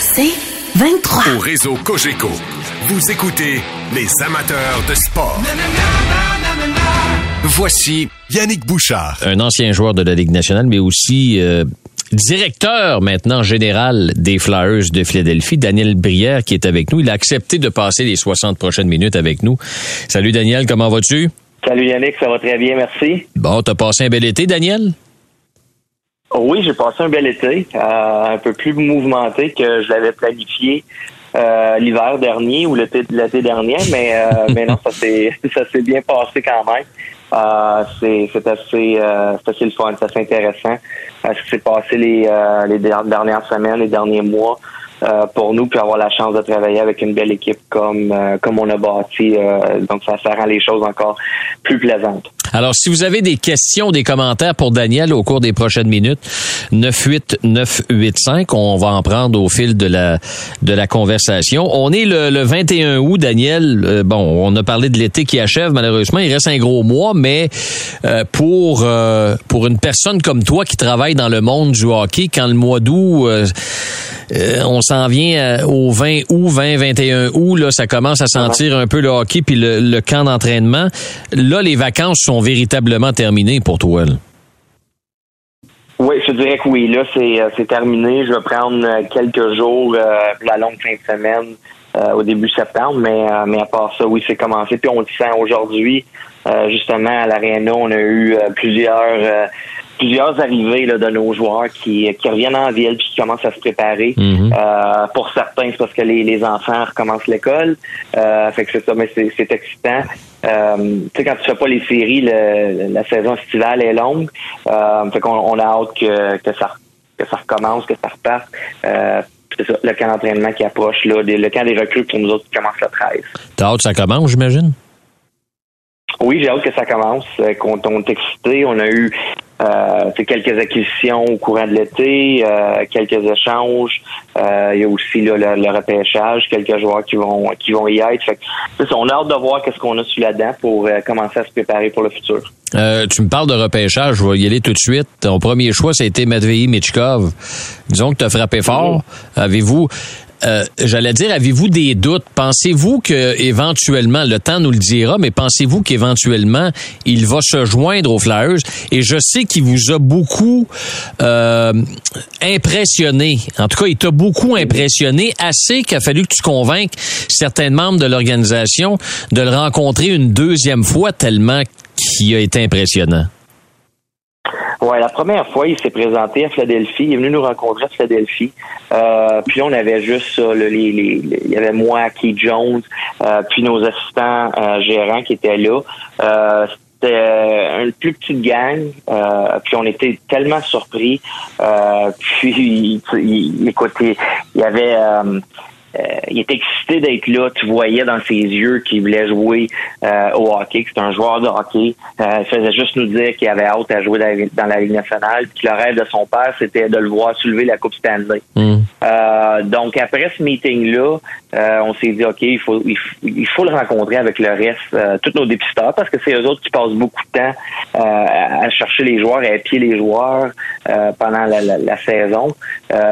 C'est 23. Au réseau Cogeco, vous écoutez les amateurs de sport. Voici Yannick Bouchard. Un ancien joueur de la Ligue nationale, mais aussi euh, directeur maintenant général des Flyers de Philadelphie, Daniel Brière, qui est avec nous. Il a accepté de passer les 60 prochaines minutes avec nous. Salut Daniel, comment vas-tu? Salut Yannick, ça va très bien, merci. Bon, t'as passé un bel été, Daniel? Oui, j'ai passé un bel été, euh, un peu plus mouvementé que je l'avais planifié euh, l'hiver dernier ou l'été dernier, mais euh, mais non, ça s'est ça s'est bien passé quand même. c'est c'est assez c'est assez le fun, c'est assez intéressant. ce qui s'est passé les les dernières semaines, les derniers mois. pour nous, puis avoir la chance de travailler avec une belle équipe comme comme on a bâti. donc, ça, ça rend les choses encore plus plaisantes. Alors, si vous avez des questions, des commentaires pour Daniel au cours des prochaines minutes, 98985, on va en prendre au fil de la de la conversation. On est le, 21 août, Daniel. Euh, bon, on a parlé de l'été qui achève malheureusement. Il reste un gros mois, mais euh, pour euh, pour une personne comme toi qui travaille dans le monde du hockey, quand le mois d'août on s'en vient au 20 août, 20, 21 août, là, ça commence à sentir un peu le hockey puis le, le camp d'entraînement. Là, les vacances sont véritablement terminées pour toi. Oui, je dirais que oui. Là, c'est, euh, terminé. Je vais prendre euh, quelques jours euh, la longue fin de semaine au début septembre, mais, mais à part ça, oui, c'est commencé. Puis on le sent aujourd'hui. justement, à l'Arena, on a eu plusieurs plusieurs arrivées là, de nos joueurs qui, qui reviennent en ville puis qui commencent à se préparer. Mhm. euh, pour certains, c'est parce que les, les enfants recommencent l'école. Euh, fait que c'est ça, mais c'est excitant. Euh, tu sais, quand tu fais pas les séries, le, la saison estivale est longue. Euh, fait qu'on on a hâte que, que ça que ça recommence, que ça reparte. C'est ça, le camp d'entraînement qui approche, là, le camp des recrues pour nous autres qui commence le 13. T'as hâte que ça commence, j'imagine? Oui, j'ai hâte que ça commence, qu'on est excité. On a eu euh, quelques acquisitions au courant de l'été, euh, quelques échanges. Euh, il y a aussi le, repêchage, quelques joueurs qui vont qui vont y être. Fait on a hâte de voir qu'est-ce qu'on a sous la dent pour commencer à se préparer pour le futur. tu me parles de repêchage, je vais y aller tout de suite. Ton premier choix, ça a été Matvei Michkov. Disons que tu as frappé fort. Avez-vous euh, j'allais dire, avez-vous des doutes? Pensez-vous que éventuellement, le temps nous le dira, mais pensez-vous qu'éventuellement, il va se joindre aux Flyers? Et je sais qu'il vous a beaucoup euh, impressionné. En tout cas, il t'a beaucoup impressionné, assez qu'il a fallu que tu convainques certains membres de l'organisation de le rencontrer une deuxième fois tellement qu'il a été impressionnant. Ouais, la première fois, il s'est présenté à Philadelphie. Il est venu nous rencontrer à Philadelphie. Euh, puis on avait juste ça, les, les, il y avait moi, Keith Jones, euh, puis nos assistants euh, gérants qui étaient là. Euh, c'était une plus petite gang, puis on était tellement surpris. puis, il, écoute, il y avait euh, il était excité d'être là. Tu voyais dans ses yeux qu'il voulait jouer euh, au hockey, que c'était un joueur de hockey. Euh, il faisait juste nous dire qu'il avait hâte à jouer dans la, Ligue nationale. Puis le rêve de son père, c'était de le voir soulever la Coupe Stanley. Mm. donc après ce meeting-là, on s'est dit OK, il faut, il faut, le rencontrer avec le reste, tous nos dépisteurs, parce que c'est eux autres qui passent beaucoup de temps à chercher les joueurs, à épier les joueurs pendant la, la saison.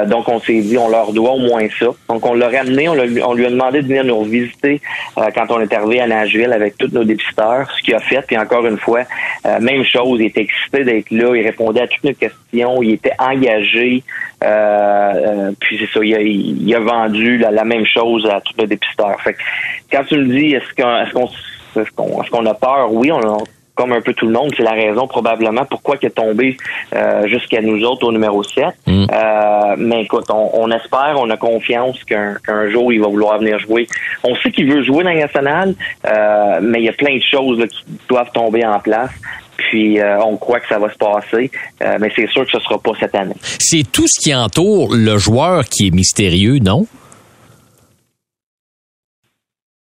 donc on s'est dit on leur doit au moins ça. Donc on leur a on, lui a demandé de venir nous visiter euh, quand on est arrivé à Nashville avec tous nos dépisteurs, ce qu'il a fait. Puis encore une fois, euh, même chose, il était excité d'être là, il répondait à toutes nos questions, il était engagé. Euh, puis c'est ça, il a, vendu la, même chose à tous nos dépisteurs. Fait quand tu me dis est-ce qu'on est-ce qu'on a peur? Oui, on a comme un peu tout le monde, c'est la raison probablement pourquoi il est tombé euh, jusqu'à nous autres au numéro 7. Mm. Euh, mais écoute, on, espère, on a confiance qu'un jour il va vouloir venir jouer. On sait qu'il veut jouer dans la nationale, euh, mais il y a plein de choses qui doivent tomber en place. Puis on croit que ça va se passer, mais c'est sûr que ce sera pas cette année. C'est tout ce qui entoure le joueur qui est mystérieux, non?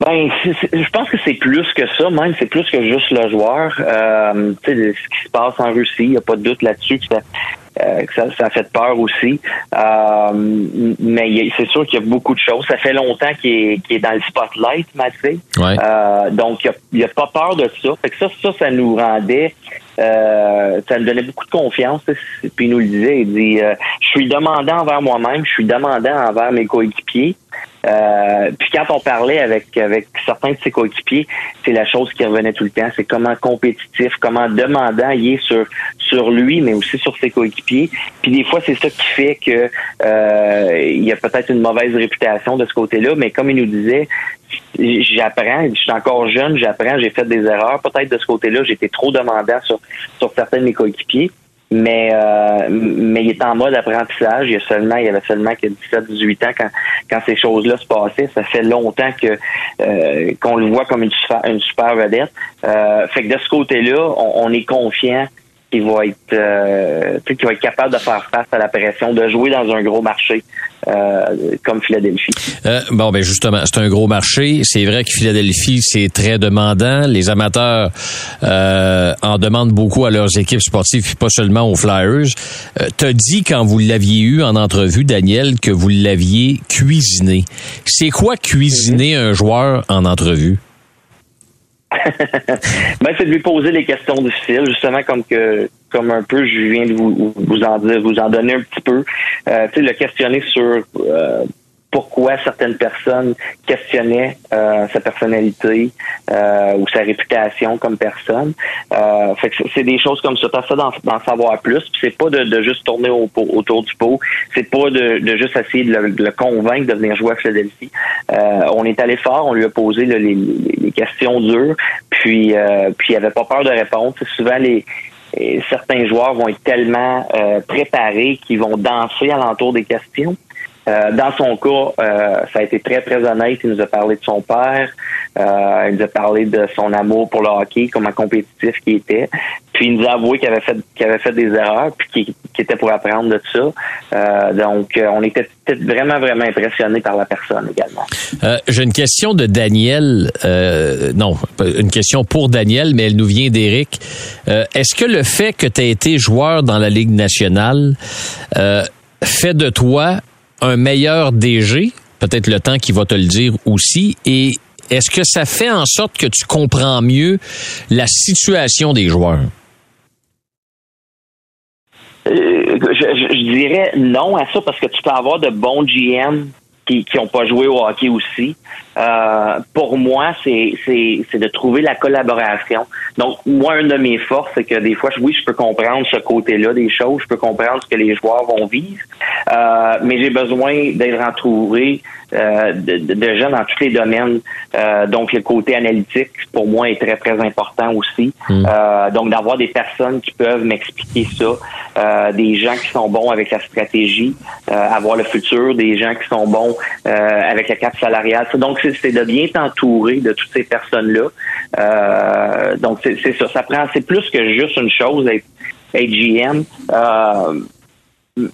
Ben, je pense que c'est plus que ça, même c'est plus que juste le joueur. Euh, tu sais, ce qui se passe en Russie, il n'y a pas de doute là-dessus. que ça, ça, a fait peur aussi. mais c'est sûr qu'il y a beaucoup de choses. Ça fait longtemps qu'il est, est, dans le spotlight, Mathieu. donc, il n'a a pas peur de ça. Fait que ça, ça, ça nous rendait euh, ça me donnait beaucoup de confiance. Puis il nous le disait, il dit euh, Je suis demandant envers moi-même, je suis demandant envers mes coéquipiers. Euh, puis quand on parlait avec avec certains de ses coéquipiers, c'est la chose qui revenait tout le temps, c'est comment compétitif, comment demandant il est sur sur lui, mais aussi sur ses coéquipiers. Puis des fois, c'est ça qui fait que euh, il y a peut-être une mauvaise réputation de ce côté-là, mais comme il nous disait, j'apprends, je suis encore jeune, j'apprends, j'ai fait des erreurs. Peut-être de ce côté-là, j'étais trop demandant sur sur certains de mes coéquipiers. Mais euh, mais il est en mode apprentissage. Il y a seulement, il y avait seulement que 17-18 ans quand quand ces choses-là se passaient. Ça fait longtemps que euh, qu'on le voit comme une super, une super vedette. Euh, fait que de ce côté-là, on, on est confiant qui va être euh, qui va être capable de faire face à la pression, de jouer dans un gros marché euh, comme Philadelphie. Euh, bon, ben justement, c'est un gros marché. C'est vrai que Philadelphie, c'est très demandant. Les amateurs euh, en demandent beaucoup à leurs équipes sportives, puis pas seulement aux Flyers. Euh, T'as dit quand vous l'aviez eu en entrevue, Daniel, que vous l'aviez cuisiné. C'est quoi cuisiner un joueur en entrevue? Ben, c'est de lui poser les questions difficiles, justement comme que comme un peu je viens de vous, vous en dire, vous en donner un petit peu. Euh, le questionner sur euh, pourquoi certaines personnes questionnaient euh, sa personnalité euh, ou sa réputation comme personne. Euh, fait que c'est des choses comme ça. T'as ça d'en, savoir plus. Puis c'est pas de, juste tourner autour du pot. C'est pas de, juste essayer de le, convaincre de venir jouer à Philadelphie. on est allé fort. On lui a posé les, questions dures. Puis puis il avait pas peur de répondre. souvent les certains joueurs vont être tellement préparés qu'ils vont danser alentour des questions. Euh, dans son cas, euh, ça a été très, très honnête. Il nous a parlé de son père. Euh, il nous a parlé de son amour pour le hockey, comment compétitif qu'il était. Puis il nous a avoué qu'il avait fait des erreurs, puis qu'il était pour apprendre de ça. donc, on était vraiment, vraiment impressionnés par la personne également. J'ai une question de Daniel. non, une question pour Daniel, mais elle nous vient d'Éric. Est-ce que le fait que tu aies été joueur dans la Ligue nationale fait de toi un meilleur DG? Peut-être le temps qui va te le dire aussi. Et est-ce que ça fait en sorte que tu comprends mieux la situation des joueurs? Euh, je, dirais non à ça parce que tu peux avoir de bons GM qui n'ont pas joué au hockey aussi. Euh, pour moi, c'est, c'est, de trouver la collaboration. Donc, moi, une de mes forces, c'est que des fois, oui, je peux comprendre ce côté-là des choses, je peux comprendre ce que les joueurs vont vivre, euh, mais j'ai besoin d'être entouré euh, de, de, gens dans tous les domaines. Euh, donc, le côté analytique, pour moi, est très, très important aussi. Mm. Euh, donc, d'avoir des personnes qui peuvent m'expliquer ça, des gens qui sont bons avec la stratégie, avoir le futur, des gens qui sont bons avec la carte salariale. Donc, c'est de bien t'entourer de toutes ces personnes-là. donc, c'est ça. Ça prend, c'est plus que juste une chose, être, être GM.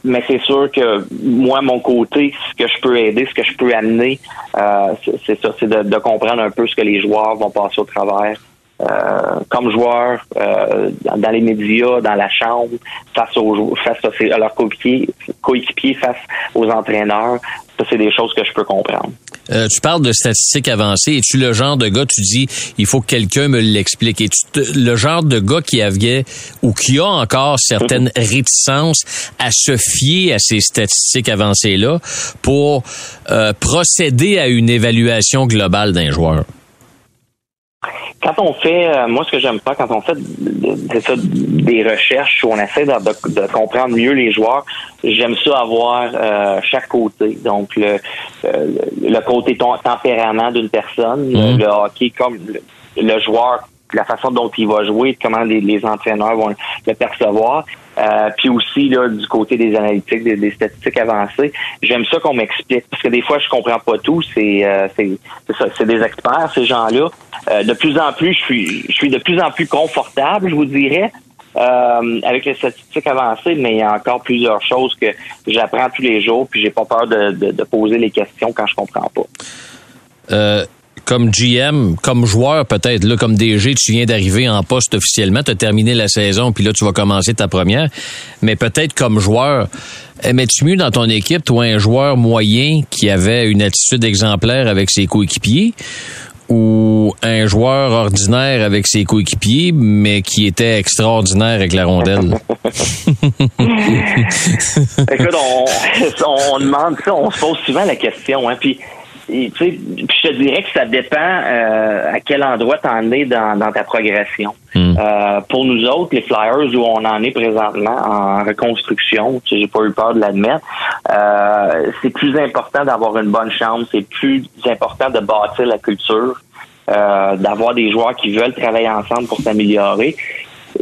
Mais c'est sûr que moi, mon côté, ce que je peux aider, ce que je peux amener, euh, c'est ça, c'est de, comprendre un peu ce que les joueurs vont passer au travers. Euh, comme joueur, euh, dans les médias, dans la chambre, face aux face à, leurs coéquipiers, face aux entraîneurs. Ça, c'est des choses que je peux comprendre. Euh, tu parles de statistiques avancées. Es-tu le genre de gars, tu dis, il faut que quelqu'un me l'explique. Es-tu le genre de gars qui avait ou qui a encore certaines réticences à se fier à ces statistiques avancées-là pour euh, procéder à une évaluation globale d'un joueur? Quand on fait, euh, moi, ce que j'aime pas, quand on fait ça, des recherches où on essaie de, comprendre mieux les joueurs, j'aime ça avoir euh, chaque côté. Donc, le, euh, le côté tempérament d'une personne, le, mhm. hockey comme le, joueur, la façon dont il va jouer, comment les, entraîneurs vont le percevoir. Puis aussi là, du côté des analytiques, des, statistiques avancées, j'aime ça qu'on m'explique parce que des fois je comprends pas tout. C'est c'est c'est des experts ces gens-là. Euh, de plus en plus, je suis, je suis de plus en plus confortable, je vous dirais, euh, avec les statistiques avancées, mais il y a encore plusieurs choses que j'apprends tous les jours, puis j'ai pas peur de, de, poser les questions quand je comprends pas. Euh, comme GM, comme joueur peut-être, là, comme DG, tu viens d'arriver en poste officiellement, tu as terminé la saison, puis là, tu vas commencer ta première. Mais peut-être comme joueur, aimais-tu mieux dans ton équipe, toi, un joueur moyen qui avait une attitude exemplaire avec ses coéquipiers ou un joueur ordinaire avec ses coéquipiers, mais qui était extraordinaire avec la rondelle? Écoute, on, demande ça, on se pose souvent la question, hein, puis je te dirais que ça dépend euh, à quel endroit tu en es dans, ta progression. Hmm. Euh, pour nous autres, les Flyers, où on en est présentement en reconstruction, j'ai pas eu peur de l'admettre, euh, c'est plus important d'avoir une bonne chambre, c'est plus important de bâtir la culture, d'avoir des joueurs qui veulent travailler ensemble pour s'améliorer.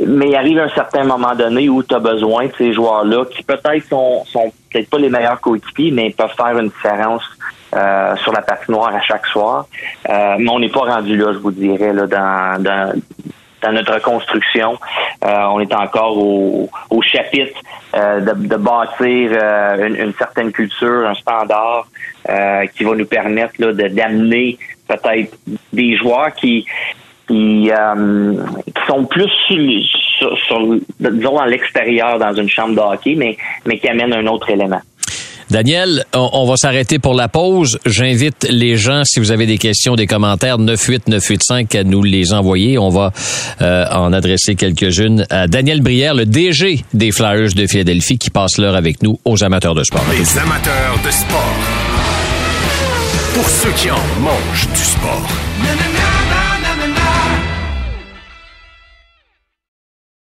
Mais il arrive un certain moment donné où tu as besoin de ces joueurs-là qui peut-être sont, sont peut-être pas les meilleurs coéquipiers, mais peuvent faire une différence euh, sur la patinoire à chaque soir. Euh, mais on n'est pas rendu là, je vous dirais, là, dans, dans, notre reconstruction. Euh, on est encore au, au chapitre de, de, bâtir une, certaine culture, un standard qui va nous permettre là, d'amener peut-être des joueurs qui qui, sont plus sur, sur, disons à l'extérieur dans une chambre de hockey, mais, mais qui amènent un autre élément. Daniel, on, va s'arrêter pour la pause. J'invite les gens, si vous avez des questions, des commentaires, 98985 à nous les envoyer. On va euh, en adresser quelques-unes à Daniel Brière, le DG des Flyers de Philadelphie, qui passe l'heure avec nous aux amateurs de sport. Les amateurs de sport. Pour ceux qui en mangent du sport.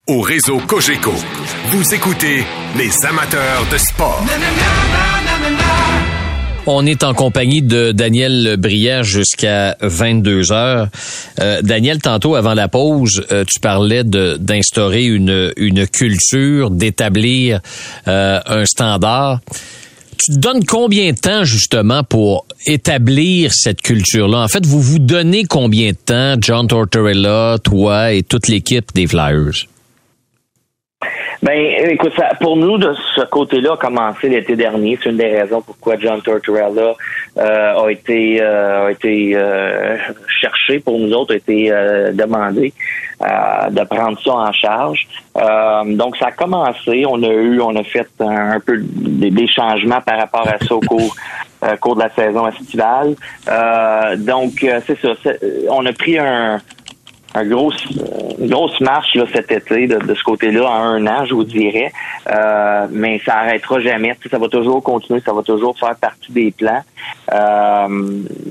Au réseau Cogeco, vous écoutez les amateurs de sport. On est en compagnie de Daniel Brière jusqu'à 22 heures. Euh, Daniel, tantôt avant la pause, euh, tu parlais d'instaurer une, culture, d'établir euh, un standard. Tu te donnes combien de temps justement pour établir cette culture-là? En fait, vous vous donnez combien de temps, John Tortorella, toi et toute l'équipe des Flyers? Ben, écoute, ça, pour nous, de ce côté-là, a commencé l'été dernier. C'est une des raisons pourquoi John Tortorella euh, a été euh, a été euh, cherché pour nous autres, a été demandé de prendre ça en charge. donc, ça a commencé. On a eu, on a fait un, peu des, changements par rapport à ça au cours cours de la saison estivale. donc, c'est ça. On a pris un un une grosse marche là, cet été de, ce côté-là en un an, je vous dirais. Euh, mais ça arrêtera jamais. Ça va toujours continuer, ça va toujours faire partie des plans. Euh,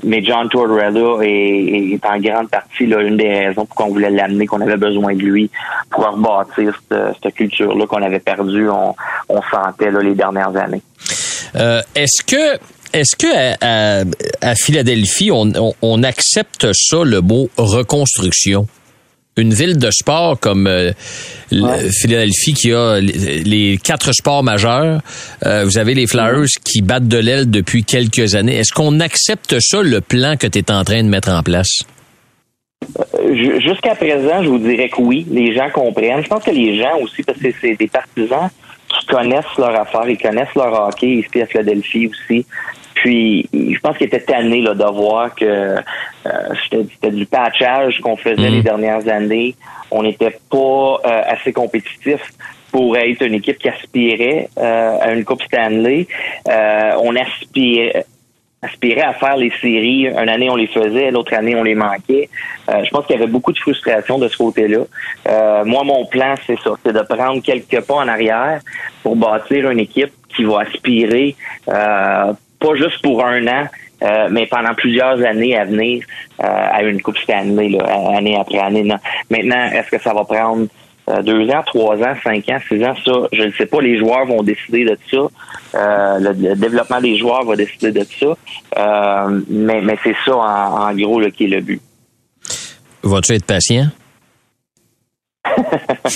mais John Tortorella est, est, en grande partie là, une des raisons pour qu'on voulait l'amener, qu'on avait besoin de lui pour rebâtir cette, cette culture-là qu'on avait perdue, on, on sentait là, les dernières années. Euh, est-ce que est-ce que à, Philadelphie, on, on, accepte ça, le mot reconstruction? Une ville de sport comme euh, Philadelphie qui a les, quatre sports majeurs, euh, vous avez les Flyers qui battent de l'aile depuis quelques années. Est-ce qu'on accepte ça, le plan que tu es en train de mettre en place? Euh, jusqu'à présent, je vous dirais que oui, les gens comprennent. Je pense que les gens aussi, parce que c'est des partisans qui connaissent leur affaire, ils connaissent leur hockey ici à Philadelphie aussi. Puis, je pense qu'il était tanné là, de voir que euh, c'était du patchage qu'on faisait les mm. dernières années. On n'était pas euh, assez compétitif pour être une équipe qui aspirait euh, à une Coupe Stanley. on aspirait aspirait à faire les séries. Une année, on les faisait, l'autre année, on les manquait. je pense qu'il y avait beaucoup de frustration de ce côté-là. moi, mon plan, c'est ça, c'est de prendre quelques pas en arrière pour bâtir une équipe qui va aspirer euh, pas juste pour un an, euh, mais pendant plusieurs années à venir euh, à une Coupe Stanley, là, année après année. Maintenant, est-ce que ça va prendre euh, deux ans, trois ans, cinq ans, six ans, ça, je ne sais pas. Les joueurs vont décider de ça. Le, développement des joueurs va décider de ça. mais mais c'est ça, en, gros, là, qui est le but. Vas-tu être patient?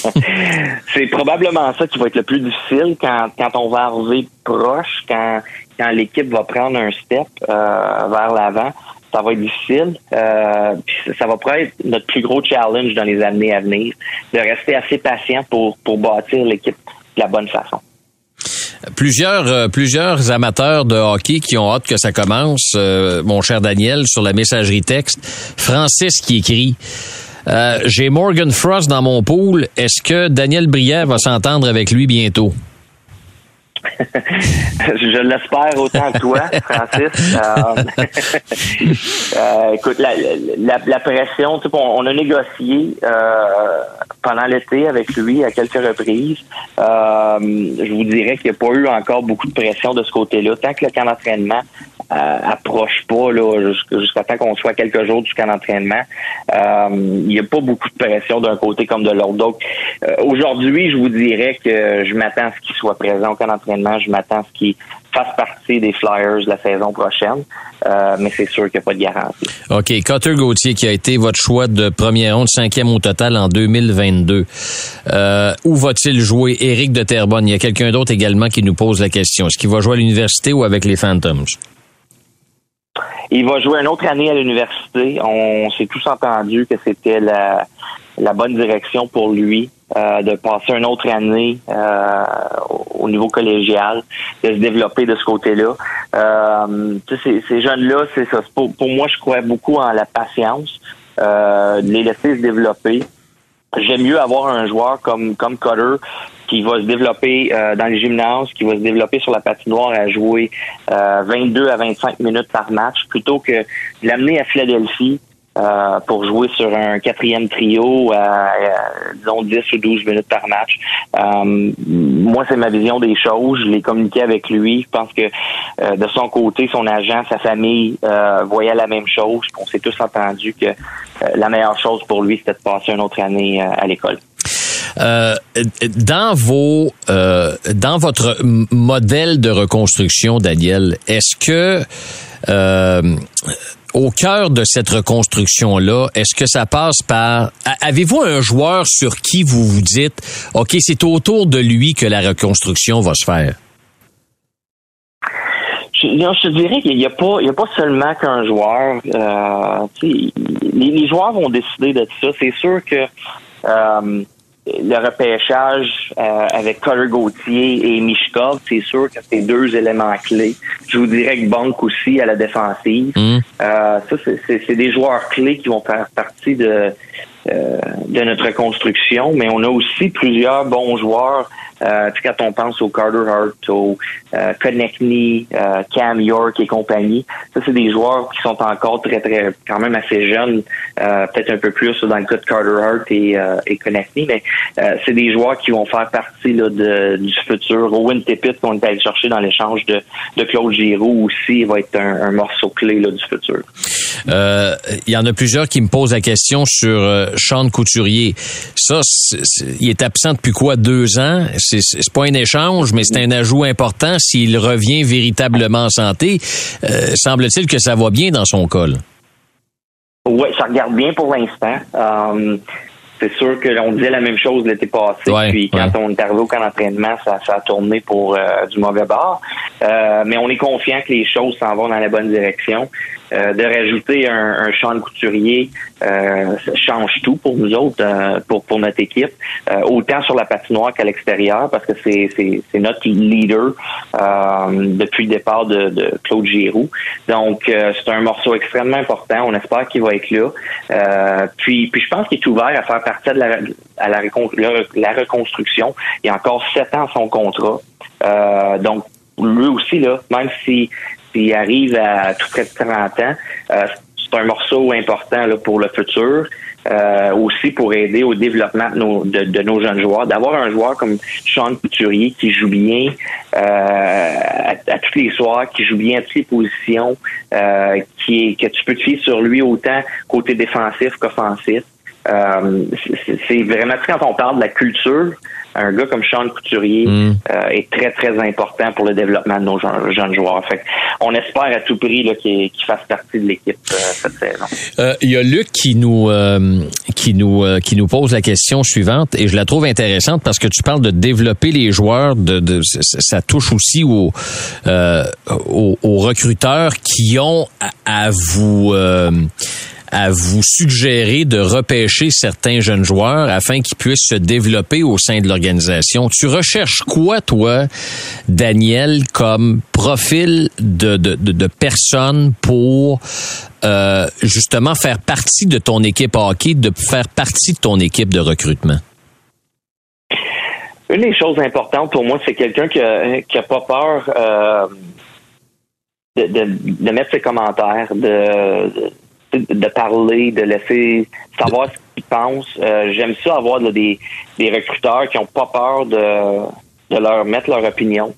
c'est probablement ça qui va être le plus difficile quand, quand on va arriver proche, quand, quand l'équipe va prendre un step euh, vers l'avant. Ça va être difficile. Euh, ça va pourrait être notre plus gros challenge dans les années à venir, de rester assez patient pour, pour bâtir l'équipe de la bonne façon. Plusieurs, euh, plusieurs amateurs de hockey qui ont hâte que ça commence. Euh, mon cher Daniel, sur la messagerie texte, Francis qui écrit. J'ai Morgan Frost dans mon pool. Est-ce que Daniel Brière va s'entendre avec lui bientôt? Je l'espère autant que toi, Francis. Euh, euh, écoute, la, la, pression, on, a négocié euh, pendant l'été avec lui à quelques reprises. je vous dirais qu'il n'y a pas eu encore beaucoup de pression de ce côté-là. Tant que le camp d'entraînement approche pas là jusqu'à temps qu'on soit quelques jours du camp d'entraînement, il n'y a pas beaucoup de pression d'un côté comme de l'autre. Donc aujourd'hui, je vous dirais que je m'attends à ce qu'il soit présent au camp d'entraînement je m'attends à ce qu'il fasse partie des Flyers la saison prochaine, euh, mais c'est sûr qu'il n'y a pas de garantie. OK. Cotter Gauthier, qui a été votre choix de première ronde, cinquième au total en 2022. Euh, où va-t-il jouer? Éric de Terrebonne. Il y a quelqu'un d'autre également qui nous pose la question. Est-ce qu'il va jouer à l'université ou avec les Phantoms? Il va jouer une autre année à l'université. On s'est tous entendu que c'était la, bonne direction pour lui. Euh, de passer une autre année euh, au niveau collégial, de se développer de ce côté-là. Euh, ces, ces jeunes-là, c'est ça. Pour, pour, moi, je crois beaucoup en la patience, euh, de les laisser se développer. J'aime mieux avoir un joueur comme comme Cutter qui va se développer euh, dans les gymnases, qui va se développer sur la patinoire à jouer 22 à 25 minutes par match, plutôt que de l'amener à Philadelphie, euh, pour jouer sur un quatrième trio à, disons 10 ou 12 minutes par match. Euh, moi, c'est ma vision des choses. Je l'ai communiqué avec lui. Je pense que euh, de son côté, son agent, sa famille voyaient la même chose. On s'est tous entendu que la meilleure chose pour lui, c'était de passer une autre année à l'école. dans vos dans votre modèle de reconstruction, Daniel, est-ce que au cœur de cette reconstruction-là, est-ce que ça passe par... Avez-vous un joueur sur qui vous vous dites, OK, c'est autour de lui que la reconstruction va se faire? Je, je dirais qu'il n'y a pas, il y a pas seulement qu'un joueur. Euh, les, les, joueurs vont décider de ça. C'est sûr que euh, le repêchage euh, avec Cutter Gauthier et Mishkov, c'est sûr que c'est deux éléments clés. Je vous dirais que Bank aussi à la défensive. Mm. Euh, ça, c'est des joueurs clés qui vont faire partie de, euh, de notre construction, mais on a aussi plusieurs bons joueurs euh, quand on pense au Carter Hart, au euh, euh, Cam York et compagnie, ça c'est des joueurs qui sont encore très très quand même assez jeunes, euh, peut-être un peu plus dans le cas de Carter Hart et, euh, et Konechny, mais c'est des joueurs qui vont faire partie là, de, du futur. Owen Tippett qu'on est allé chercher dans l'échange de, de Claude Giroux aussi va être un, un morceau clé là, du futur. Il y en a plusieurs qui me posent la question sur Sean Couturier. Ça, il est absent depuis quoi deux ans? c'est pas un échange, mais c'est un ajout important s'il revient véritablement en santé. Euh, semble-t-il que ça va bien dans son col. Oui, ça regarde bien pour l'instant. Euh, c'est sûr que l'on disait la même chose l'été passé. puis quand on est arrivé au camp d'entraînement, ça, a tourné pour euh, du mauvais bord. mais on est confiant que les choses s'en vont dans la bonne direction. Euh, de rajouter un, un champ de couturier euh, change tout pour nous autres, euh, pour, pour notre équipe, euh, autant sur la patinoire qu'à l'extérieur, parce que c'est, c'est, c'est notre leader depuis le départ de, de Claude Giroux. Donc, c'est un morceau extrêmement important. On espère qu'il va être là. puis, puis je pense qu'il est ouvert à faire partie de la, à la, la reconstruction. Il y a encore sept ans son contrat. donc, lui aussi, là, même si s'il arrive à tout près de 30 ans, euh, c'est un morceau important là, pour le futur. Euh, aussi pour aider au développement de nos, de, nos jeunes joueurs. D'avoir un joueur comme Sean Couturier qui joue bien euh, à, tous les soirs, qui joue bien à toutes les positions, euh, qui que tu peux te fier sur lui autant côté défensif qu'offensif. Euh, c'est vraiment quand on parle de la culture, un gars comme Sean Couturier mm. euh, est très, très important pour le développement de nos jeunes, joueurs. Fait on espère à tout prix qu'il fasse partie de l'équipe euh, cette saison. Euh, il y a Luc qui nous qui nous qui nous pose la question suivante et je la trouve intéressante parce que tu parles de développer les joueurs, de, de ça touche aussi aux, aux, recruteurs qui ont à, à vous à vous suggérer de repêcher certains jeunes joueurs afin qu'ils puissent se développer au sein de l'organisation. Tu recherches quoi, toi, Daniel, comme profil de, de, de, personnes pour euh, justement faire partie de ton équipe hockey, de faire partie de ton équipe de recrutement? Une des choses importantes pour moi, c'est quelqu'un qui n'a pas peur euh, de, de, mettre ses commentaires, de, de, parler, de laisser savoir ce qu'ils pensent. Euh, j'aime ça avoir des, des recruteurs qui n'ont pas peur de, de leur mettre leur opinion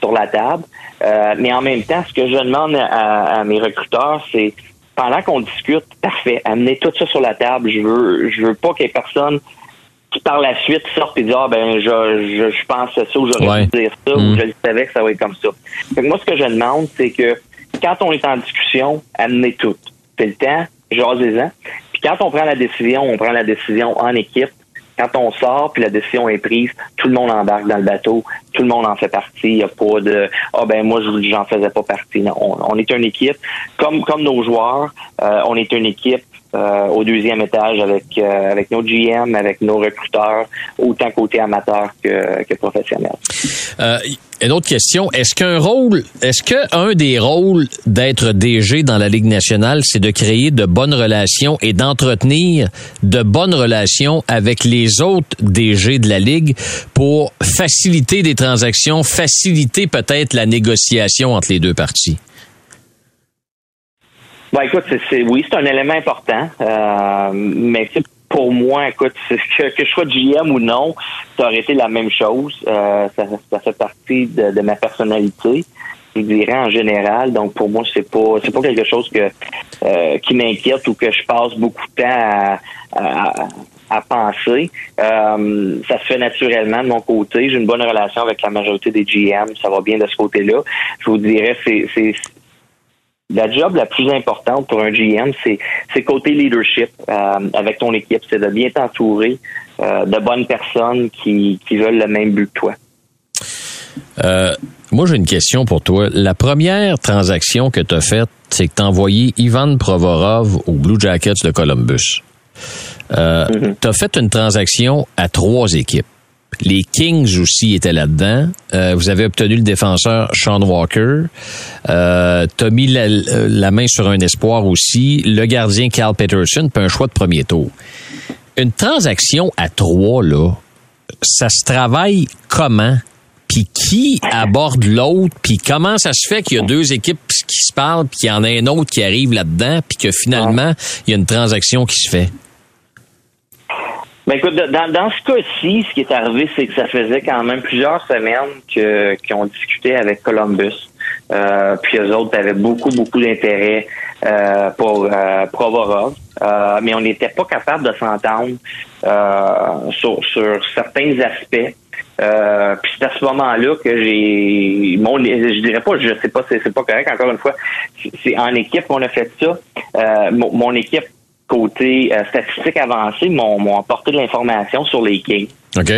sur la table. Euh, mais en même temps, ce que je demande à, à mes recruteurs, c'est pendant qu'on discute, parfait, amenez tout ça sur la table. Je veux, je veux pas qu'il y ait personne qui par la suite sortent et disent ah ben je, je, je pense ça ou j'aurais dû dire ça ou mm. je le savais que ça va être comme ça. moi ce que je demande c'est que quand on est en discussion, amenez tout. C'est le temps, jasez-en. Puis quand on prend la décision, on prend la décision en équipe. Quand on sort puis la décision est prise, tout le monde embarque dans le bateau, tout le monde en fait partie. Il n'y a pas de ah ben moi je j'en faisais pas partie. Non, on, est une équipe comme comme nos joueurs. Euh, on est une équipe euh, au deuxième étage avec euh, avec nos GM, avec nos recruteurs, autant côté amateur que, que professionnel. Euh, une autre question, est-ce qu'un rôle, est-ce que un des rôles d'être DG dans la Ligue nationale, c'est de créer de bonnes relations et d'entretenir de bonnes relations avec les autres DG de la Ligue pour faciliter des transactions, faciliter peut-être la négociation entre les deux parties? Ben, écoute, c'est, oui, c'est un élément important, euh, mais pour moi, écoute, que, que je sois GM ou non, ça aurait été la même chose. Euh, ça, ça, fait partie de, ma personnalité, je dirais en général. Donc pour moi, c'est pas c'est pas quelque chose que euh, qui m'inquiète ou que je passe beaucoup de temps à, à, penser. Euh, ça se fait naturellement de mon côté. J'ai une bonne relation avec la majorité des GM. Ça va bien de ce côté-là. Je vous dirais, c'est la job la plus importante pour un GM, c'est côté leadership euh, avec ton équipe. C'est de bien t'entourer euh, de bonnes personnes qui, qui veulent le même but que toi. Euh, moi, j'ai une question pour toi. La première transaction que tu as faite, c'est que tu as envoyé Ivan Provorov aux Blue Jackets de Columbus. Mm-hmm. Tu as fait une transaction à trois équipes. Les Kings aussi étaient là-dedans. Euh, vous avez obtenu le défenseur Sean Walker. Euh, tu as mis la, main sur un espoir aussi. Le gardien Carl Peterson, puis un choix de premier tour. Une transaction à trois, là, ça se travaille comment? Puis qui aborde l'autre? Puis comment ça se fait qu'il y a deux équipes qui se parlent, puis qu'il y en a un autre qui arrive là-dedans, puis que finalement, il y a une transaction qui se fait? Ben écoute, dans, dans ce cas-ci, ce qui est arrivé, c'est que ça faisait quand même plusieurs semaines qu'on discutait avec Columbus. Euh, puis eux autres avaient beaucoup, beaucoup d'intérêt euh, pour euh, Provorov. Euh, mais on n'était pas capable de s'entendre euh, sur, sur certains aspects. Euh, puis c'est à ce moment-là que j'ai mon je dirais pas je sais pas c'est, c'est pas correct encore une fois c'est en équipe qu'on a fait ça euh, mon, équipe côté euh, statistique avancée m'ont apporté de l'information sur les Kings.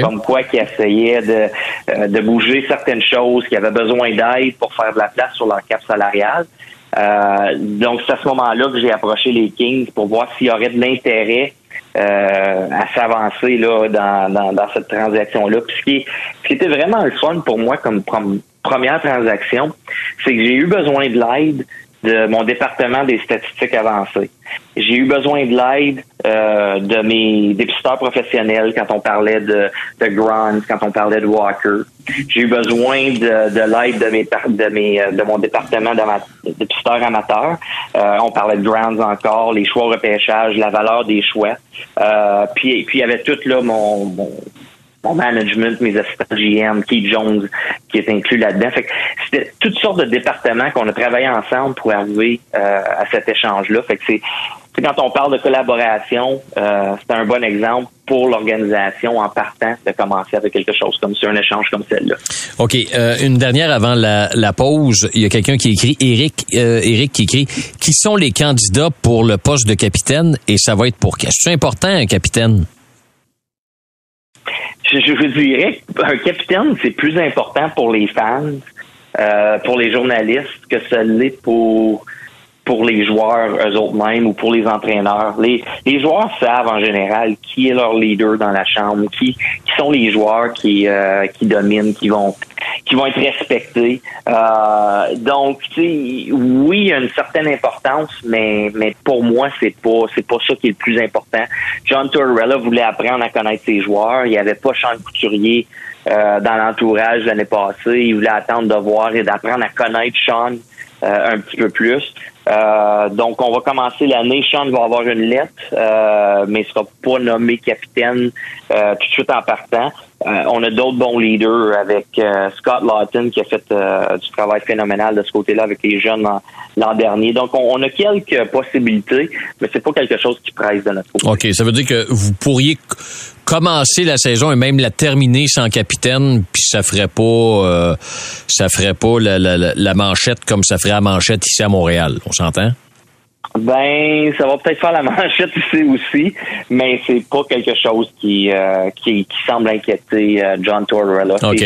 Comme quoi qui essayaient de, euh, de bouger certaines choses, qui avaient besoin d'aide pour faire de la place sur leur cap salarial. Euh, donc c'est à ce moment-là que j'ai approché les Kings pour voir s'il y aurait de l'intérêt à s'avancer là dans, dans, dans cette transaction-là. Puis ce qui, ce qui était vraiment le fun pour moi comme première transaction, c'est que j'ai eu besoin de l'aide de mon département des statistiques avancées. J'ai eu besoin de l'aide euh, de mes dépisteurs professionnels quand on parlait de, de Grant, quand on parlait de Walker. J'ai eu besoin de, de l'aide de mes de mes de mon département de dépisteurs amateurs. Euh, on parlait de Grounds encore, les choix repêchage, la valeur des choix. Euh, puis puis il y avait tout là mon mon management, mes assistants GM, Keith Jones, qui est inclus là-dedans. Fait c'était toutes sortes de départements qu'on a travaillé ensemble pour arriver euh, à cet échange-là. Fait que c'est quand on parle de collaboration, euh, c'est un bon exemple pour l'organisation en partant de commencer avec quelque chose comme ça, un échange comme celle-là. OK. Euh, une dernière avant la, la, pause. Il y a quelqu'un qui écrit, Eric, Eric qui écrit, qui sont les candidats pour le poste de capitaine et ça va être pour qui? C'est important, un capitaine? Je, vous dirais qu'un capitaine, c'est plus important pour les fans, euh, pour les journalistes, que ce l'est pour pour les joueurs eux autres mêmes ou pour les entraîneurs. Les, les joueurs savent en général qui est leur leader dans la chambre, qui, qui sont les joueurs qui, euh, qui dominent, qui vont qui vont être respectés. Euh, donc, oui, il y a une certaine importance, mais mais pour moi, c'est pas c'est pas ça qui est le plus important. John Tortorella voulait apprendre à connaître ses joueurs. Il n'y avait pas Sean Couturier euh, dans l'entourage l'année passée. Il voulait attendre de voir et d'apprendre à connaître Sean un petit peu plus. Euh, donc, on va commencer l'année. Sean va avoir une lettre, euh, mais il sera pas nommé capitaine euh, tout de suite en partant. On a d'autres bons leaders avec Scott Lawton qui a fait du travail phénoménal de ce côté-là avec les jeunes l'an dernier. Donc, on, a quelques possibilités, mais c'est pas quelque chose qui presse de notre côté. OK, ça veut dire que vous pourriez commencer la saison et même la terminer sans capitaine, puis ça ferait pas euh, ça ferait pas la, la, la, manchette comme ça ferait la manchette ici à Montréal. On s'entend? Ben, ça va peut-être faire la manchette ici aussi, mais c'est pas quelque chose qui, euh, qui, qui, semble inquiéter euh, John Tortorella. OK.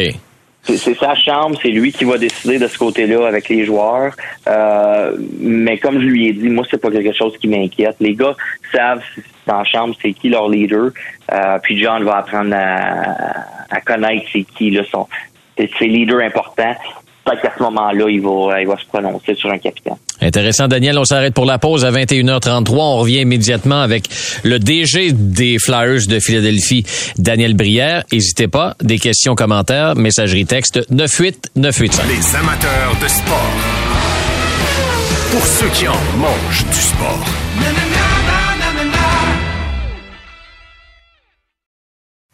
C'est sa chambre, c'est lui qui va décider de ce côté-là avec les joueurs. Euh, mais comme je lui ai dit, moi, c'est pas quelque chose qui m'inquiète. Les gars savent dans la chambre c'est qui leur leader. Euh, puis John va apprendre à, connaître c'est qui là, son, ses leaders importants. Peut-être qu'à ce moment-là, il va, il va se prononcer sur un capitaine. Intéressant, Daniel. On s'arrête pour la pause à 21h33. On revient immédiatement avec le DG des Flyers de Philadelphie, Daniel Brière. N'hésitez pas, des questions, commentaires, messagerie texte 98985. Les amateurs de sport. Pour ceux qui en mangent du sport.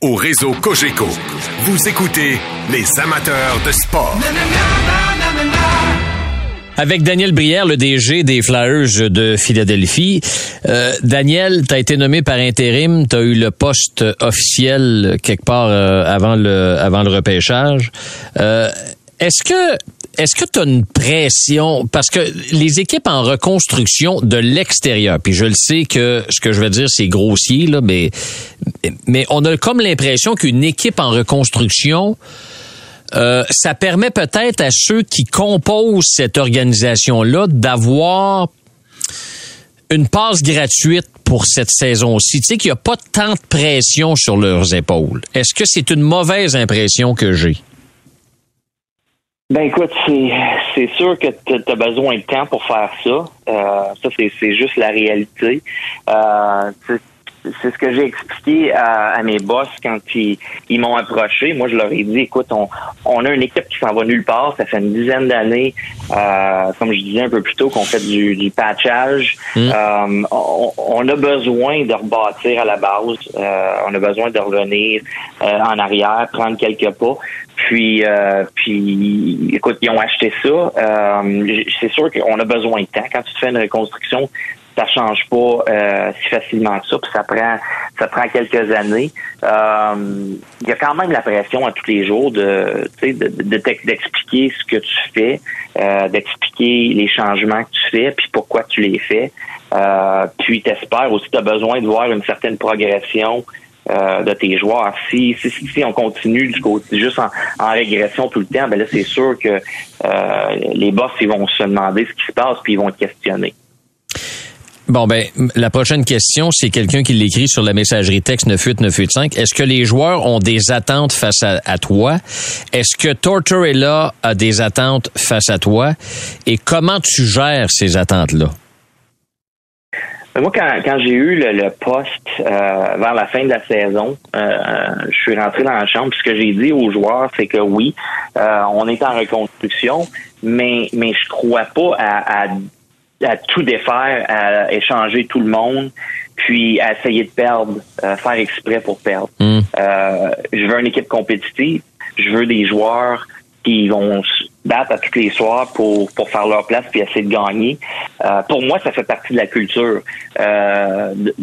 Au réseau Cogeco, vous écoutez les amateurs de sport. Avec Daniel Brière, le DG des Flyers de Philadelphie. Euh, Daniel, tu as été nommé par intérim, tu as eu le poste officiel quelque part euh, avant le avant le repêchage. Euh, est-ce que est-ce que tu as une pression? Parce que les équipes en reconstruction de l'extérieur, puis je le sais que ce que je veux dire c'est grossier là, mais mais on a comme l'impression qu'une équipe en reconstruction euh, ça permet peut-être à ceux qui composent cette organisation-là d'avoir une passe gratuite pour cette saison-ci. Tu sais qu'il n'y a pas tant de pression sur leurs épaules. Est-ce que c'est une mauvaise impression que j'ai? Ben écoute, c'est sûr que tu as besoin de temps pour faire ça. Euh, ça, c'est juste la réalité. Euh, c'est ce que j'ai expliqué à, mes boss quand ils, m'ont approché. Moi, je leur ai dit, écoute, on, on a une équipe qui s'en va nulle part. Ça fait une dizaine d'années, euh, comme je disais un peu plus tôt, qu'on fait du, du patchage. Mm. Euh, on, a besoin de rebâtir à la base. Euh, on a besoin de revenir en arrière, prendre quelques pas. Puis, puis, écoute, ils ont acheté ça. c'est sûr qu'on a besoin de temps. Quand tu fais une reconstruction, ça change pas euh, si facilement que ça, puis ça prend ça prend quelques années. Euh, il y a quand même la pression à tous les jours de d'expliquer ce que tu fais, euh, d'expliquer les changements que tu fais, puis pourquoi tu les fais. Euh, puis t'espères aussi tu as besoin de voir une certaine progression de tes joueurs. Si, si, si on continue du côté juste en, en, régression tout le temps, ben là c'est sûr que les boss ils vont se demander ce qui se passe puis ils vont te questionner. Bon, ben, la prochaine question, c'est quelqu'un qui l'écrit sur la messagerie texte 98985. Est-ce que les joueurs ont des attentes face à, toi? Est-ce que Tortorella a des attentes face à toi? Et comment tu gères ces attentes-là? Moi, quand, quand j'ai eu le, poste euh, vers la fin de la saison, euh, je suis rentré dans la chambre. Ce que j'ai dit aux joueurs, c'est que oui, euh, on est en reconstruction, mais mais je crois pas à, à à tout défaire, à échanger tout le monde, puis à essayer de perdre, à faire exprès pour perdre. Hmm. Euh, je veux une équipe compétitive. Je veux des joueurs qui vont se battre à tous les soirs pour, pour faire leur place puis essayer de gagner. Euh, pour moi, ça fait partie de la culture. Euh, de,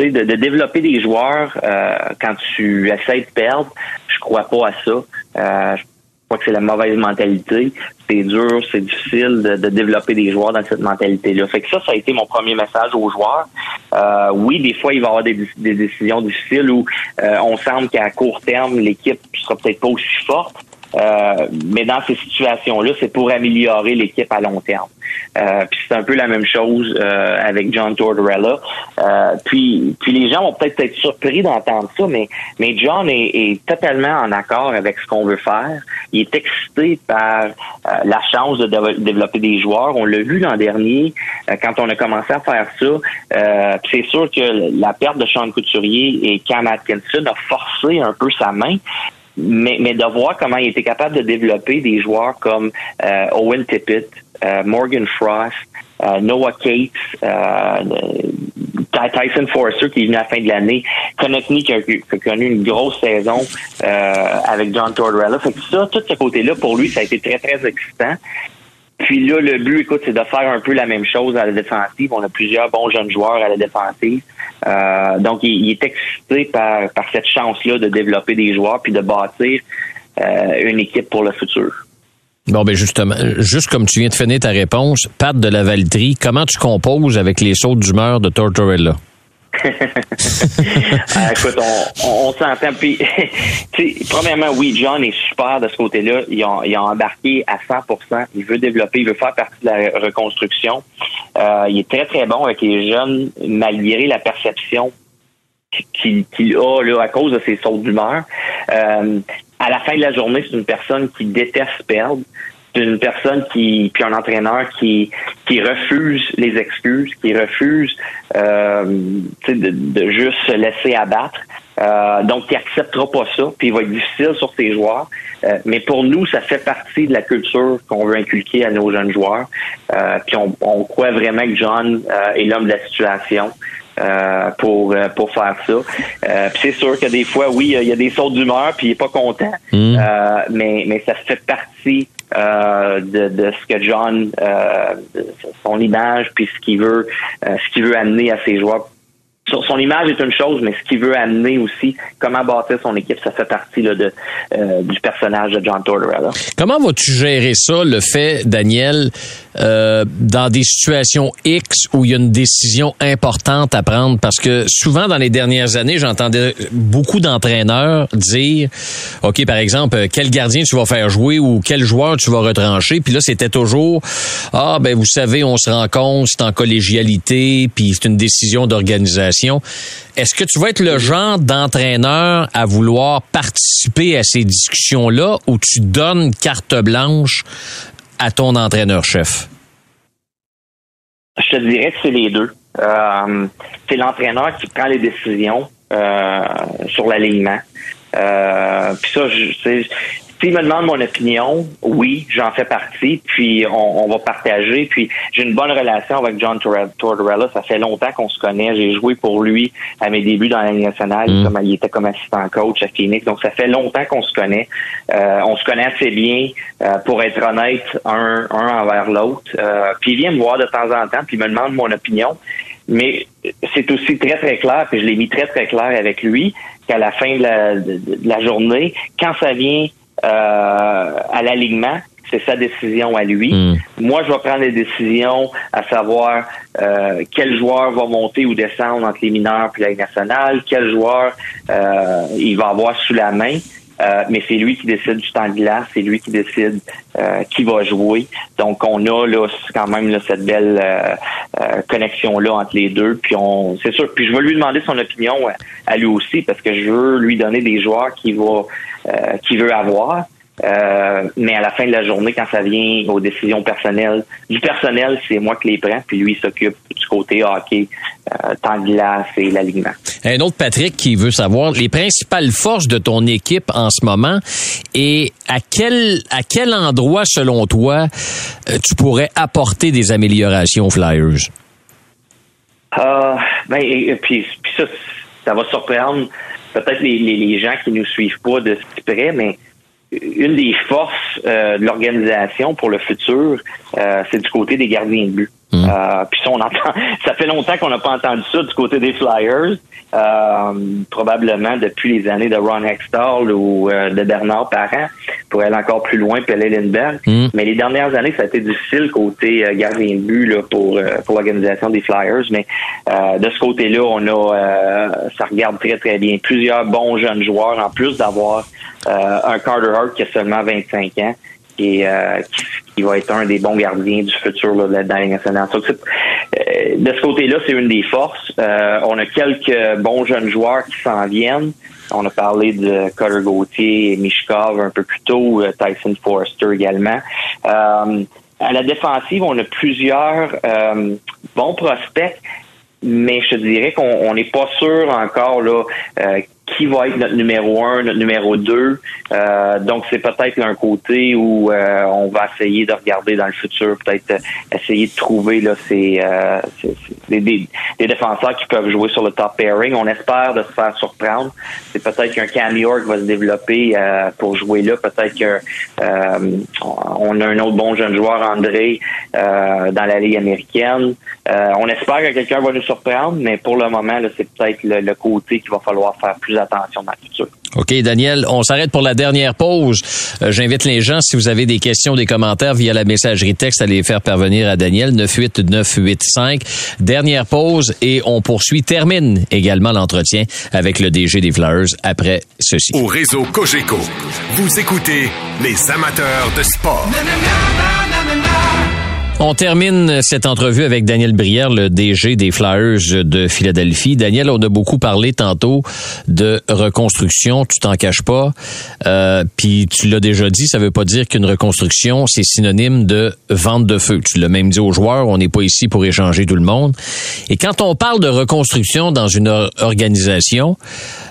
de, de, développer des joueurs euh, quand tu essaies de perdre, je crois pas à ça. Euh, crois que c'est la mauvaise mentalité. C'est dur, c'est difficile de, développer des joueurs dans cette mentalité-là. Fait que ça, ça a été mon premier message aux joueurs. Euh, oui, des fois, il va y avoir des, décisions difficiles où euh, on semble qu'à court terme, l'équipe sera peut-être pas aussi forte. Euh, mais dans ces situations-là, c'est pour améliorer l'équipe à long terme. puis c'est un peu la même chose avec John Tortorella. puis, puis les gens vont peut-être être surpris d'entendre ça, mais, mais John est, est totalement en accord avec ce qu'on veut faire. Il est excité par la chance de développer des joueurs. On l'a vu l'an dernier quand on a commencé à faire ça. c'est sûr que la perte de Sean Couturier et Cam Atkinson a forcé un peu sa main. Mais, mais de voir comment il était capable de développer des joueurs comme euh, Owen Tippett, euh, Morgan Frost, euh, Noah Cates, Tyson Forster qui est venu à la fin de l'année, Konechny qui a, connu une grosse saison avec John Tortorella. Fait que ça, tout ce côté-là, pour lui, ça a été très, très excitant. Puis là, le but, écoute, c'est de faire un peu la même chose à la défensive. On a plusieurs bons jeunes joueurs à la défensive. Euh, donc, il, est excité par, par cette chance-là de développer des joueurs puis de bâtir euh, une équipe pour le futur. Bon, ben justement, juste comme tu viens de finir ta réponse, Pat de la Valtrie, comment tu composes avec les sauts d'humeur de Tortorella? Ah, écoute, on, on, s'entend. Puis, premièrement, oui, John est super de ce côté-là. Il a, il a embarqué à 100%. Il veut développer, il veut faire partie de la reconstruction. Euh, il est très, très bon avec les jeunes, malgré la perception qu'il a là, à cause de ses sautes d'humeur. Euh, à la fin de la journée, c'est une personne qui déteste perdre d'une personne qui puis un entraîneur qui qui refuse les excuses, qui refuse euh, de, de, juste se laisser abattre. Euh, donc, il acceptera pas ça, puis il va être difficile sur ses joueurs. Euh, mais pour nous, ça fait partie de la culture qu'on veut inculquer à nos jeunes joueurs. Euh, puis on, on, croit vraiment que John euh, est l'homme de la situation. Euh, pour pour faire ça. Euh, c'est sûr que des fois, oui, il y a des sautes d'humeur, puis il est pas content, mmh. mais mais ça fait partie euh, de, de, ce que John, euh, son image, puis ce qu'il veut, euh, ce qu'il veut amener à ses joueurs son image est une chose, mais ce qu'il veut amener aussi, comment bâtir son équipe, ça fait partie là, de, euh, du personnage de John Tortorella. Comment vas-tu gérer ça, le fait, Daniel, euh, dans des situations X où il y a une décision importante à prendre? Parce que souvent, dans les dernières années, j'entendais beaucoup d'entraîneurs dire, OK, par exemple, quel gardien tu vas faire jouer ou quel joueur tu vas retrancher? Puis là, c'était toujours, ah, ben vous savez, on se rend compte, c'est en collégialité, puis c'est une décision d'organisation. Est-ce que tu vas être le genre d'entraîneur à vouloir participer à ces discussions-là ou tu donnes carte blanche à ton entraîneur-chef? Je te dirais que c'est les deux. Euh, c'est l'entraîneur qui prend les décisions euh, sur l'alignement. Euh, puis ça, je, s'il me demande mon opinion, oui, j'en fais partie, puis on, va partager. Puis j'ai une bonne relation avec John Tortorella. Ça fait longtemps qu'on se connaît. J'ai joué pour lui à mes débuts dans la Ligue nationale. Mm. Comme, il était comme assistant coach à Phoenix. Donc ça fait longtemps qu'on se connaît. Euh, on se connaît assez bien, euh, pour être honnête, un, un envers l'autre. Euh, puis il vient me voir de temps en temps, puis il me demande mon opinion. Mais c'est aussi très, très clair, puis je l'ai mis très, très clair avec lui, qu'à la fin de la, de la journée, quand ça vient à l'alignement. C'est sa décision à lui. Hmm. Moi, je vais prendre les décisions à savoir euh, quel joueur va monter ou descendre entre les mineurs et la nationale, quel joueur euh, il va avoir sous la main. Euh, mais c'est lui qui décide du temps de glace, c'est lui qui décide euh, qui va jouer. Donc on a là quand même là, cette belle euh, connexion là entre les deux. Puis on, c'est sûr. Puis je vais lui demander son opinion à lui aussi parce que je veux lui donner des joueurs qui va qui veut avoir. Euh, mais à la fin de la journée, quand ça vient aux décisions personnelles, du personnel, c'est moi qui les prends, puis lui il s'occupe du côté hockey, euh, temps de glace et l'alignement. Un autre Patrick qui veut savoir les principales forces de ton équipe en ce moment et à quel à quel endroit selon toi euh, tu pourrais apporter des améliorations aux Flyers? Euh, ben et, puis, puis ça, ça va surprendre peut-être les, les, gens qui nous suivent pas de si près, mais une des forces euh, de l'organisation pour le futur, euh, c'est du côté des gardiens de but. Mmh. Euh, puis ça, on entend, ça fait longtemps qu'on n'a pas entendu ça du côté des Flyers, probablement depuis les années de Ron Hextall ou de Bernard Parent, pour aller encore plus loin, Pelle Lindbergh. Mmh. Mais les dernières années, ça a été difficile côté gardien de but là, pour pour l'organisation des Flyers. Mais de ce côté-là, on a, ça regarde très très bien. Plusieurs bons jeunes joueurs, en plus d'avoir un Carter Hart qui a seulement 25 ans euh, qui, va être un des bons gardiens du futur là, de la nationale. Euh, de ce côté-là, c'est une des forces. on a quelques bons jeunes joueurs qui s'en viennent. On a parlé de Cutter Gauthier et Mishkov un peu plus tôt, Tyson Forrester également. à la défensive, on a plusieurs bons prospects, mais je te dirais qu'on n'est pas sûr encore là qui va être notre numéro un, notre numéro deux. Euh, donc, c'est peut-être un côté où euh, on va essayer de regarder dans le futur, peut-être euh, essayer de trouver là, ces, des, défenseurs qui peuvent jouer sur le top pairing. On espère de se faire surprendre. C'est peut-être qu'un Cam York va se développer pour jouer là. Peut-être qu'on a un autre bon jeune joueur, André, dans la Ligue américaine. on espère que quelqu'un va nous surprendre, mais pour le moment, c'est peut-être le, le côté qu'il va falloir faire plus attention dans le futur. OK, Daniel, on s'arrête pour la dernière pause. Euh, j'invite les gens, si vous avez des questions, des commentaires via la messagerie texte, à les faire parvenir à Daniel 98985. Dernière pause et on poursuit, termine également l'entretien avec le DG des Flowers après ceci. Au réseau Cogeco, vous écoutez les amateurs de sport. On termine cette entrevue avec Daniel Brière, le DG des Flyers de Philadelphie. Daniel, on a beaucoup parlé tantôt de reconstruction, tu t'en caches pas. Euh, Puis tu l'as déjà dit, ça veut pas dire qu'une reconstruction, c'est synonyme de vente de feu. Tu l'as même dit aux joueurs, on n'est pas ici pour échanger tout le monde. Et quand on parle de reconstruction dans une organisation,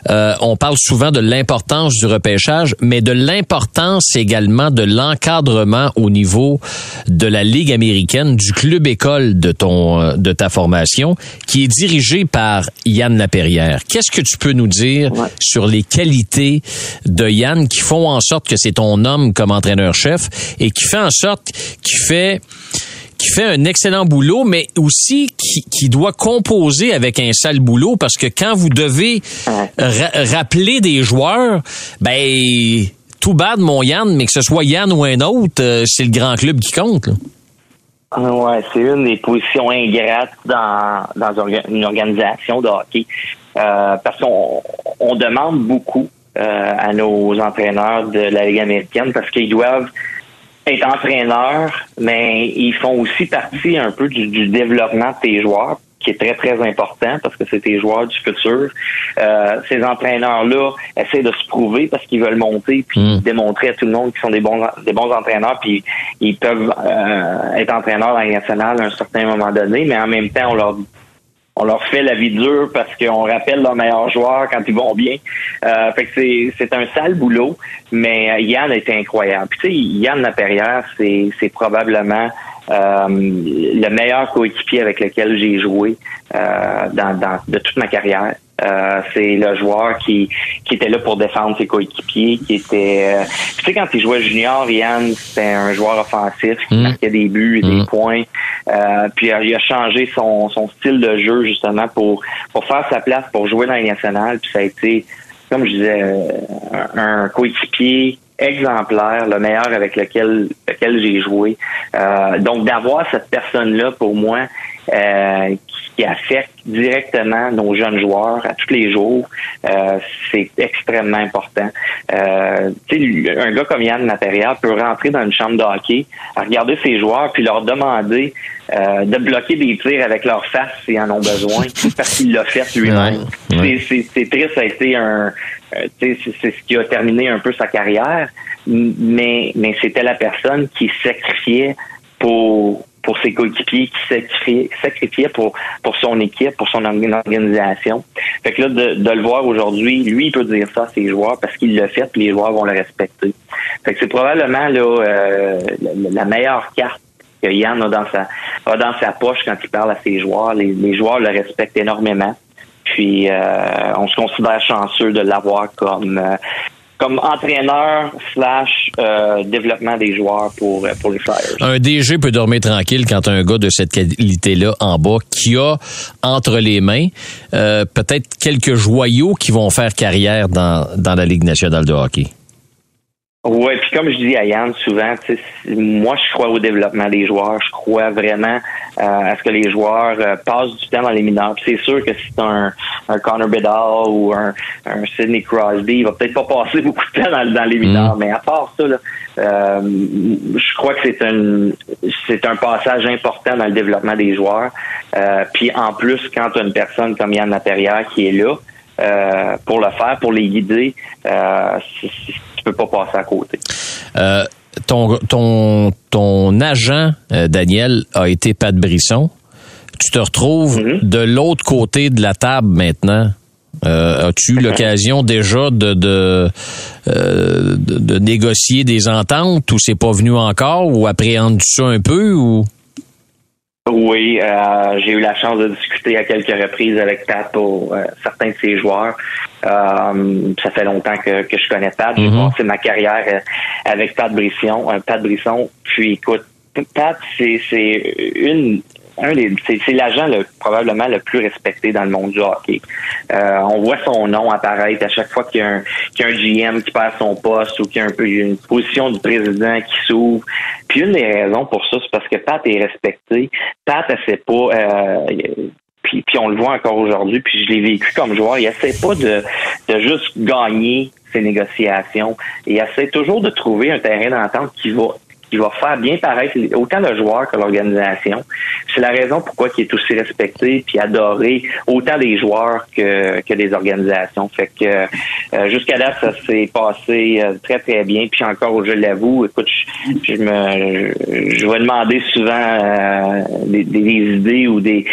euh, on parle souvent de l'importance du repêchage, mais de l'importance également de l'encadrement au niveau de la Ligue américaine, du club école de ton euh, de ta formation, qui est dirigé par Yann Laperrière. Qu'est-ce que tu peux nous dire sur les qualités de Yann qui font en sorte que c'est ton homme comme entraîneur-chef et qui fait en sorte qu'il fait qui fait un excellent boulot, mais aussi qui, qui, doit composer avec un sale boulot? Parce que quand vous devez rappeler des joueurs, ben tout bad mon Yann, mais que ce soit Yann ou un autre, euh, c'est le grand club qui compte. Là. Ouais, c'est une des positions ingrates dans, dans une organisation de hockey. Euh, parce qu'on on demande beaucoup euh, à nos entraîneurs de la Ligue américaine parce qu'ils doivent être entraîneurs, mais ils font aussi partie un peu du, développement de tes joueurs qui est très, très important parce que c'est tes joueurs du futur. Euh, ces entraîneurs-là essaient de se prouver parce qu'ils veulent monter puis hmm. démontrer à tout le monde qu'ils sont des bons des bons entraîneurs puis ils peuvent euh, être entraîneurs dans la nationale à un certain moment donné, mais en même temps, on leur on leur fait la vie dure parce qu'on rappelle leurs meilleurs joueurs quand ils vont bien. Euh, fait que c'est, un sale boulot, mais Yann est incroyable. Puis tu sais, Yann Laperrière, c'est, c'est probablement euh, le meilleur coéquipier avec lequel j'ai joué euh, dans, dans, de toute ma carrière. Euh, c'est le joueur qui, qui était là pour défendre ses coéquipiers, qui était... Euh, tu sais, quand il jouait junior, Yann, c'était un joueur offensif qui mm. marquait des buts et des mm. points. Euh, puis il a changé son, son style de jeu, justement, pour, pour faire sa place, pour jouer dans les nationales. Puis ça a été, comme je disais, un, un coéquipier exemplaire, le meilleur avec lequel, lequel j'ai joué. donc d'avoir cette personne-là pour moi euh, qui affecte directement nos jeunes joueurs à tous les jours, euh, c'est extrêmement important. Euh, un gars comme Yann Matériel peut rentrer dans une chambre de hockey, regarder ses joueurs, puis leur demander euh, de bloquer des tirs avec leur face s'ils en ont besoin, parce qu'il l'a fait lui-même. C'est triste, ça a été un... Euh, c'est ce qui a terminé un peu sa carrière, mais, mais c'était la personne qui sacrifiait pour pour ses coéquipiers qui sacrifiait, pour, pour son équipe, pour son organisation. Fait que là, de, le voir aujourd'hui, lui, il peut dire ça à ses joueurs parce qu'il l'a fait, et les joueurs vont le respecter. Fait que c'est probablement là euh, la, meilleure carte que Yann a dans sa a dans sa poche quand il parle à ses joueurs. Les, les joueurs le respectent énormément. Puis euh, on se considère chanceux de l'avoir comme euh, comme entraîneur slash euh, développement des joueurs pour, euh, les Flyers. Un DG peut dormir tranquille quand un gars de cette qualité-là en bas qui a entre les mains euh, peut-être quelques joyaux qui vont faire carrière dans, dans la Ligue nationale de hockey. Oui, puis comme je dis à Yann souvent, moi je crois au développement des joueurs, je crois vraiment à ce que les joueurs passent du temps dans les mineurs. c'est sûr que si c'est un, un Connor Bedard ou un, un Sidney Crosby, il va peut-être pas passer beaucoup de temps dans, les mineurs. Mm. Mais à part ça, je crois que c'est un c'est un passage important dans le développement des joueurs. puis en plus, quand tu as une personne comme Yann Laperrière qui est là, euh, pour le faire, pour les guider, euh, tu peux pas passer à côté. Euh, ton, ton, ton agent, euh, Daniel, a été Pat Brisson. Tu te retrouves mm-hmm. de l'autre côté de la table maintenant. As-tu mm-hmm. l'occasion déjà de de, de, négocier des ententes ou c'est pas venu encore ou appréhendes ça un peu ou? Oui, euh, j'ai eu la chance de discuter à quelques reprises avec Pat pour euh, certains de ses joueurs. Euh, ça fait longtemps que, que je connais Pat. J'ai passé ma carrière avec Pat Brisson. Pat Brisson. Puis écoute, Pat, c'est une c'est l'agent le, probablement le plus respecté dans le monde du hockey. Euh, on voit son nom apparaître à chaque fois qu'il y, a un, GM qui perd son poste ou qu'il y a un une position du président qui s'ouvre. Puis une des raisons pour ça, c'est parce que Pat est respecté. Pat, elle sait pas. Euh, puis, puis on le voit encore aujourd'hui, puis je l'ai vécu comme joueur, il essaie pas de, de juste gagner ses négociations. Il essaie toujours de trouver un terrain d'entente qui va qui va faire bien paraître autant le joueur que l'organisation. C'est la raison pourquoi il est aussi respecté puis adoré autant des joueurs que, que des organisations. Fait que euh, jusqu'à là, ça s'est passé euh, très très bien. Puis encore, je l'avoue, écoute, je, me je vais demander souvent euh, des, des, idées ou des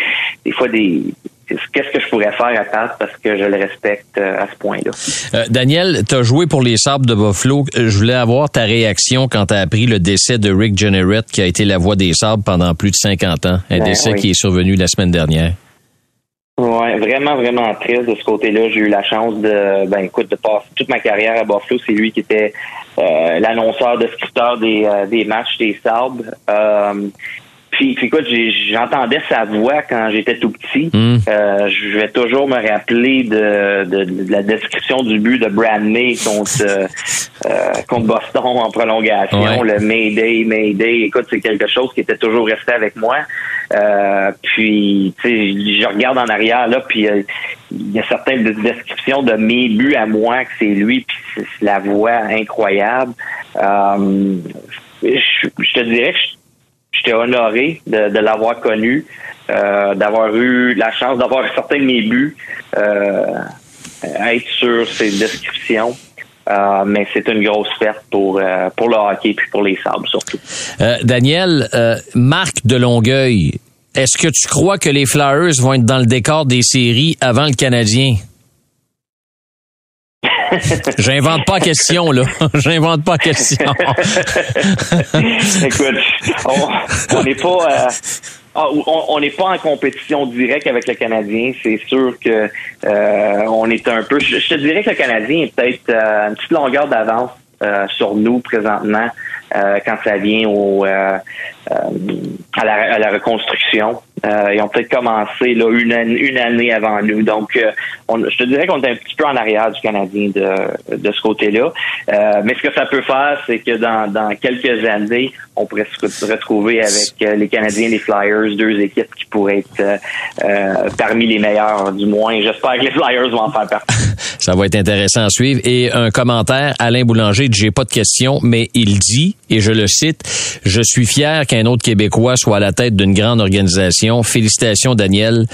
des fois des qu'est-ce que je pourrais faire à Pat parce que je le respecte euh, à ce point-là? Euh, Daniel, tu as joué pour les Sabres de Buffalo. Euh, je voulais avoir ta réaction quand tu as appris le décès de Rick Jenneret, qui a été la voix des Sabres pendant plus de 50 ans. Un ben décès qui est survenu la semaine dernière. Oui, vraiment, vraiment triste de ce côté-là. J'ai eu la chance de, ben écoute, de passer toute ma carrière à Buffalo. C'est lui qui était l'annonceur, de scripteur des, des matchs des Sabres. Puis, écoute, j'entendais sa voix quand j'étais tout petit. Hmm. Euh, je vais toujours me rappeler de, de, la description du but de Brad May contre, euh, euh, contre Boston en prolongation, le Mayday, Mayday. Écoute, c'est quelque chose qui était toujours resté avec moi. puis, tu sais, je regarde en arrière là, puis il y a certaines descriptions de mes buts à moi que c'est lui, puis c'est la voix incroyable. Je, je, te dirais que je j'étais honoré de, l'avoir connu, euh, d'avoir eu la chance d'avoir certains de mes buts, euh, être sur ses descriptions. Euh, mais c'est une grosse perte pour pour le hockey puis pour les sables surtout. Daniel, Marc de Longueuil, est-ce que tu crois que les Flyers vont être dans le décor des séries avant le Canadien? J'invente pas question, là. J'invente pas question. Écoute, on n'est pas. Euh, ah, on n'est pas en compétition directe avec le Canadien. C'est sûr que euh, on est un peu. Je, te dirais que le Canadien est peut-être euh, une petite longueur d'avance sur nous présentement quand ça vient au, à la reconstruction. Euh, ils ont peut-être commencé là une, une année avant nous. Donc, euh, on, je te dirais qu'on est un petit peu en arrière du Canadien de, de ce côté-là. Euh, mais ce que ça peut faire, c'est que dans, dans quelques années, on pourrait se retrouver avec les Canadiens, les Flyers, deux équipes qui pourraient être parmi les meilleurs, du moins. J'espère que les Flyers vont en faire partie. Ça va être intéressant à suivre. Et un commentaire, Alain Boulanger, j'ai pas de question, mais il dit, et je le cite, je suis fier qu'un autre Québécois soit à la tête d'une grande organisation Félicitations, Daniel.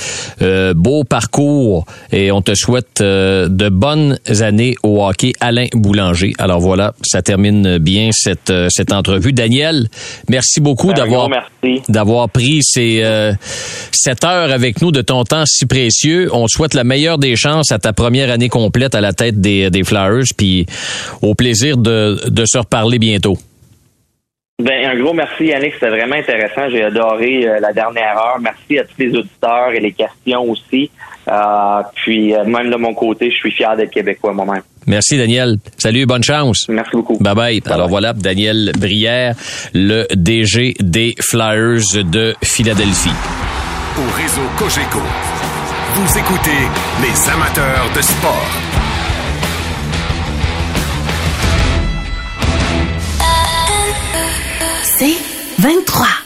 Euh, beau parcours et on te souhaite euh, de bonnes années au hockey. Alain Boulanger. Alors voilà, ça termine bien cette, euh, cette entrevue. Daniel, merci beaucoup d'avoir d'avoir pris ces cette heure avec nous de ton temps si précieux. On te souhaite la meilleure des chances à ta première année complète à la tête des, des Flyers, puis au plaisir de, de se reparler bientôt. Ben, un gros merci, Yannick. C'était vraiment intéressant. J'ai adoré euh, la dernière heure. Merci à tous les auditeurs et les questions aussi. Euh, puis, euh, même de mon côté, je suis fier d'être québécois moi-même. Merci, Daniel. Salut, bonne chance. Merci beaucoup. Bye bye. Alors voilà, Daniel Brière, le DG des Flyers de Philadelphie. Au réseau Cogeco, vous écoutez les amateurs de sport. 23.